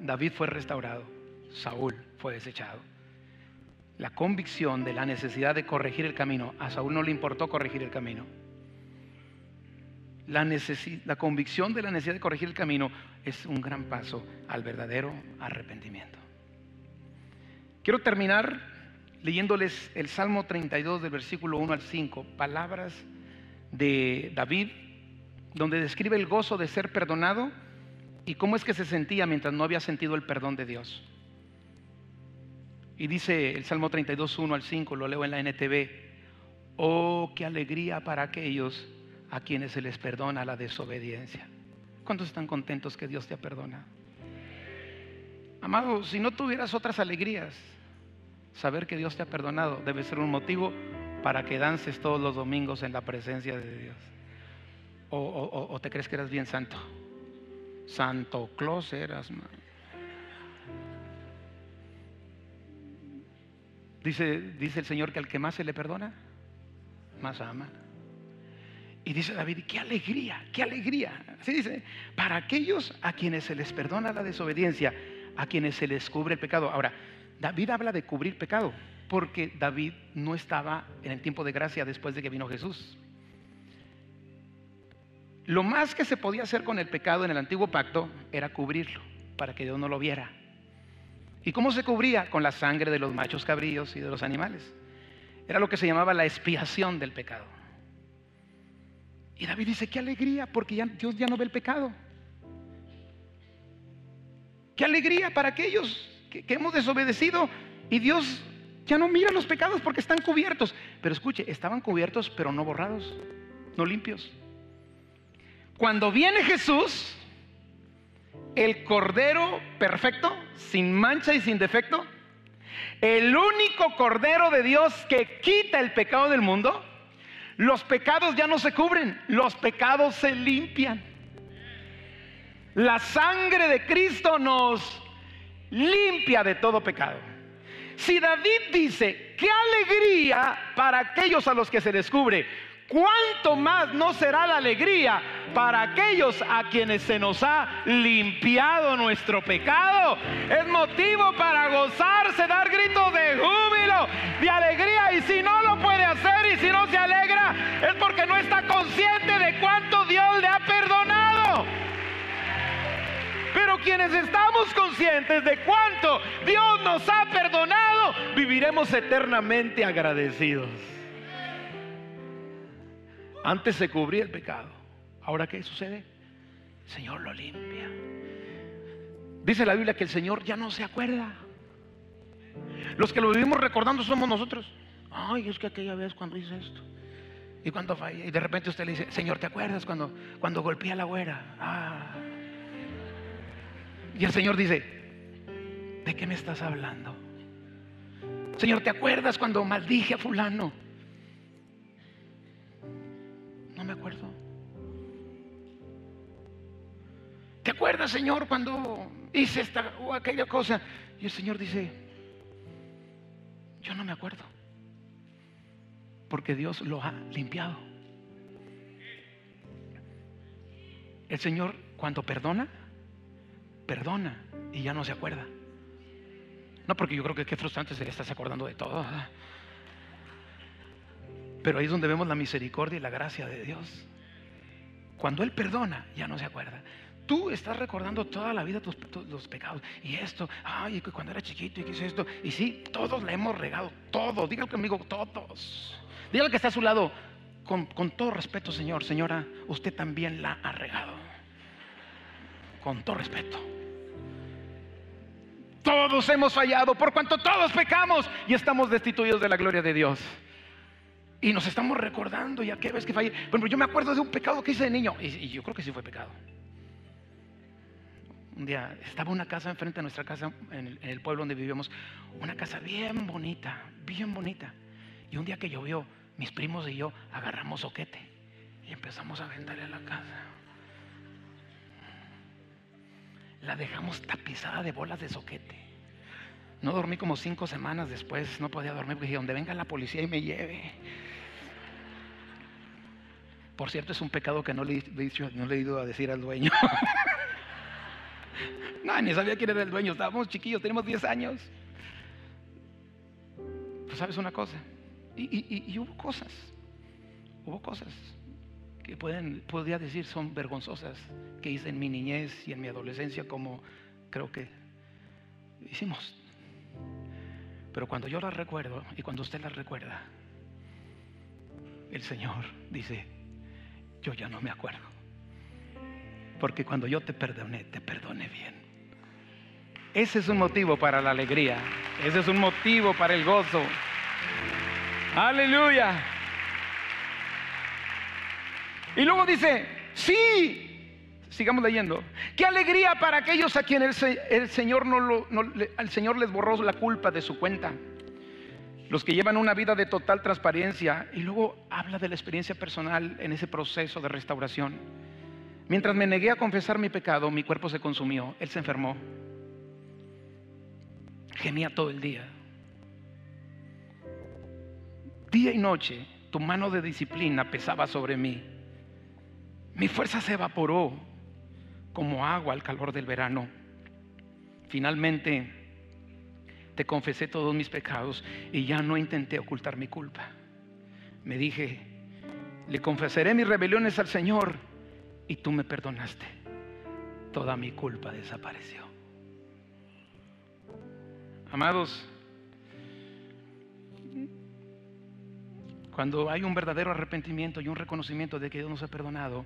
David fue restaurado, Saúl fue desechado. La convicción de la necesidad de corregir el camino, a Saúl no le importó corregir el camino. La, la convicción de la necesidad de corregir el camino es un gran paso al verdadero arrepentimiento. Quiero terminar leyéndoles el Salmo 32 del versículo 1 al 5, palabras de David, donde describe el gozo de ser perdonado y cómo es que se sentía mientras no había sentido el perdón de Dios. Y dice el Salmo 32, 1 al 5, lo leo en la NTV, oh, qué alegría para aquellos a quienes se les perdona la desobediencia. ¿Cuántos están contentos que Dios te perdona? Amado, si no tuvieras otras alegrías, saber que Dios te ha perdonado debe ser un motivo para que dances todos los domingos en la presencia de Dios. O, te crees que eras bien santo. Santo Claus eras. Dice, dice el Señor que al que más se le perdona, más ama. Y dice David, qué alegría, qué alegría. Así dice, para aquellos a quienes se les perdona la desobediencia, a quienes se les cubre el pecado. Ahora, David habla de cubrir pecado porque David no estaba en el tiempo de gracia después de que vino Jesús. Lo más que se podía hacer con el pecado en el antiguo pacto era cubrirlo para que Dios no lo viera. ¿Y cómo se cubría? Con la sangre de los machos cabríos y de los animales. Era lo que se llamaba la expiación del pecado. Y David dice, qué alegría, porque ya, Dios ya no ve el pecado. Qué alegría para aquellos que hemos desobedecido y Dios ya no mira los pecados porque están cubiertos. Pero escuche, estaban cubiertos pero no borrados, no limpios. Cuando viene Jesús, el Cordero perfecto, sin mancha y sin defecto, el único Cordero de Dios que quita el pecado del mundo, los pecados ya no se cubren, los pecados se limpian. La sangre de Cristo nos limpia de todo pecado. Si David dice, qué alegría para aquellos a los que se descubre, ¿cuánto más no será la alegría para aquellos a quienes se nos ha limpiado nuestro pecado? Es motivo para gozarse, dar gritos de júbilo, de alegría. Y si no lo puede hacer y si no se alegra, es porque no está consciente de cuánto Dios le ha perdonado. Pero quienes estamos conscientes de cuánto Dios nos ha perdonado, viviremos eternamente agradecidos. Antes se cubría el pecado. Ahora, ¿qué sucede? el Señor lo limpia. Dice la Biblia que el Señor ya no se acuerda. Los que lo vivimos recordando somos nosotros. Ay, es que aquella vez cuando hice esto. Y cuando fallé. Y de repente usted le dice, Señor, ¿te acuerdas cuando, cuando golpeé a la güera? Ah. Y el Señor dice, ¿de qué me estás hablando? Señor, ¿te acuerdas cuando maldije a fulano? ¿Te acuerdas, Señor, cuando hice esta o aquella cosa? Y el Señor dice, yo no me acuerdo. Porque Dios lo ha limpiado. El Señor cuando perdona, perdona y ya no se acuerda. No, porque yo creo que qué frustrante sería estarse acordando de todo. Pero ahí es donde vemos la misericordia y la gracia de Dios. Cuando Él perdona, ya no se acuerda. Tú estás recordando toda la vida tus, los pecados. Y esto, ay, cuando era chiquito y qué hice esto. Y sí, todos le hemos regado, todos. Dígalo conmigo, todos. Dígalo que está a su lado. Con, con todo respeto, Señor, señora, usted también la ha regado. Con todo respeto. Todos hemos fallado, por cuanto todos pecamos y estamos destituidos de la gloria de Dios. Y nos estamos recordando, ya que ves que fallé. Bueno, yo me acuerdo de un pecado que hice de niño, y, yo creo que sí fue pecado. Un día estaba una casa enfrente de nuestra casa, en el, pueblo donde vivíamos, una casa bien bonita, bien bonita. Y un día que llovió, mis primos y yo agarramos soquete y empezamos a venderle a la casa. La dejamos tapizada de bolas de soquete. No dormí como cinco semanas después, no podía dormir porque dije, donde venga la policía y me lleve. Por cierto, es un pecado que no le, no le he ido a decir al dueño. no, ni sabía quién era el dueño, estábamos chiquillos, tenemos 10 años. Pues sabes una cosa, y, hubo cosas, hubo cosas que pueden, podría decir son vergonzosas que hice en mi niñez y en mi adolescencia, como creo que hicimos. Pero cuando yo las recuerdo y cuando usted las recuerda, el Señor dice, yo ya no me acuerdo. Porque cuando yo te perdoné, te perdoné bien. Ese es un motivo para la alegría. Ese es un motivo para el gozo. Aleluya. Y luego dice, sí, sigamos leyendo. Qué alegría para aquellos a quienes el, Señor, no lo, Señor les borró la culpa de su cuenta. Los que llevan una vida de total transparencia. Y luego habla de la experiencia personal en ese proceso de restauración. Mientras me negué a confesar mi pecado, mi cuerpo se consumió. Él se enfermó. Gemía todo el día. Día y noche, tu mano de disciplina pesaba sobre mí. Mi fuerza se evaporó como agua al calor del verano. Finalmente te confesé todos mis pecados y ya no intenté ocultar mi culpa. Me dije, le confesaré mis rebeliones al Señor y tú me perdonaste. Toda mi culpa desapareció. Amados, cuando hay un verdadero arrepentimiento y un reconocimiento de que Dios nos ha perdonado,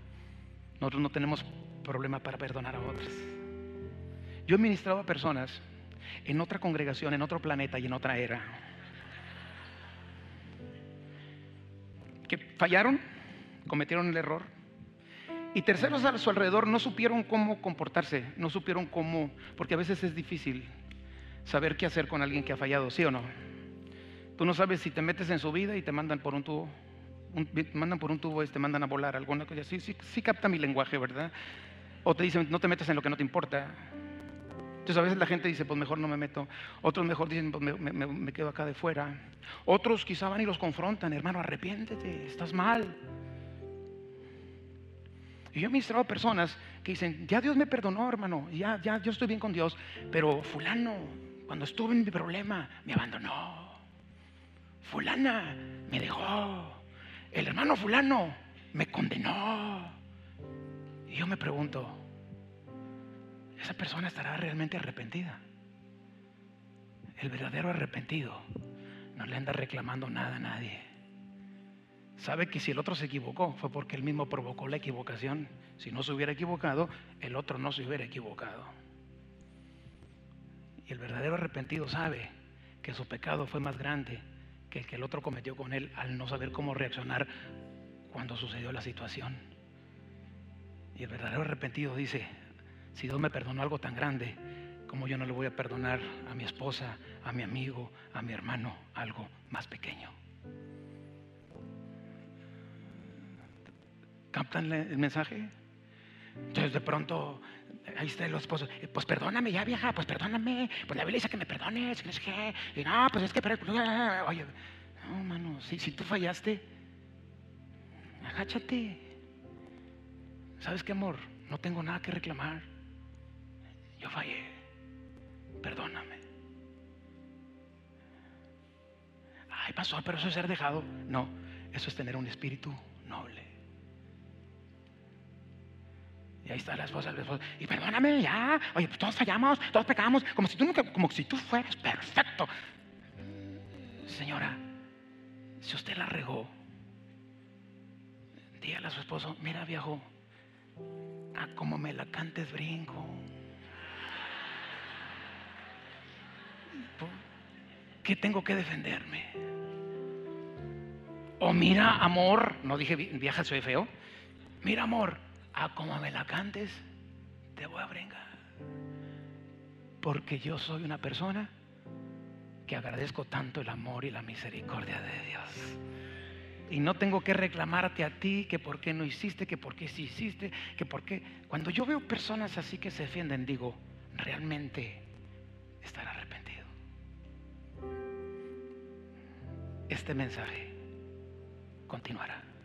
nosotros no tenemos problema para perdonar a otros. Yo he ministrado a personas en otra congregación, en otro planeta y en otra era, que fallaron, cometieron el error, y terceros a su alrededor no supieron cómo comportarse, no supieron cómo, porque a veces es difícil saber qué hacer con alguien que ha fallado, ¿sí o no? Tú no sabes si te metes en su vida y te mandan por un tubo, mandan por un tubo y te mandan a volar, alguna cosa así. Sí, sí capta mi lenguaje, ¿verdad? O te dicen, no te metas en lo que no te importa. Entonces a veces la gente dice, pues mejor no me meto. Otros mejor dicen, pues me, quedo acá de fuera. Otros quizá van y los confrontan, hermano, arrepiéntete, estás mal. Y yo he ministrado personas que dicen, ya Dios me perdonó, hermano, ya, ya, yo estoy bien con Dios, pero fulano, cuando estuve en mi problema, me abandonó. Fulana me dejó. El hermano fulano me condenó. Y yo me pregunto, ¿esa persona estará realmente arrepentida? El verdadero arrepentido no le anda reclamando nada a nadie. sabe que si el otro se equivocó fue porque él mismo provocó la equivocación. Si no se hubiera equivocado, el otro no se hubiera equivocado. Y el verdadero arrepentido sabe que su pecado fue más grande que el que el otro cometió con él al no saber cómo reaccionar cuando sucedió la situación. Y el verdadero arrepentido dice, si Dios me perdonó algo tan grande, como yo no le voy a perdonar a mi esposa, a mi amigo, a mi hermano, algo más pequeño? ¿Captan el mensaje? Entonces de pronto, ahí está el esposo, pues perdóname ya vieja, pues perdóname, pues la Biblia dice que me perdones, que no sé y no, pues es que, oye, no, mano, si, si tú fallaste, agáchate. ¿Sabes qué, amor? No tengo nada que reclamar. Fallé. Perdóname. Ay, pasó, pero eso es ser dejado. No, eso es tener un espíritu noble. Y ahí está la esposa, la esposa. Y perdóname, ya. Oye, pues todos fallamos, todos pecamos, como si tú nunca, como si tú fueras perfecto. Señora, si usted la regó, dígale a su esposo, mira viejo, a como me la cantes brinco. ¿Qué tengo que defenderme? O mira, amor, no dije vieja soy feo. Mira, amor, a como me la cantes, te voy a brincar. Porque yo soy una persona que agradezco tanto el amor y la misericordia de Dios. Y no tengo que reclamarte a ti que por qué no hiciste, que por qué sí hiciste, que por qué. Cuando yo veo personas así que se defienden, digo, realmente estar Este mensaje continuará.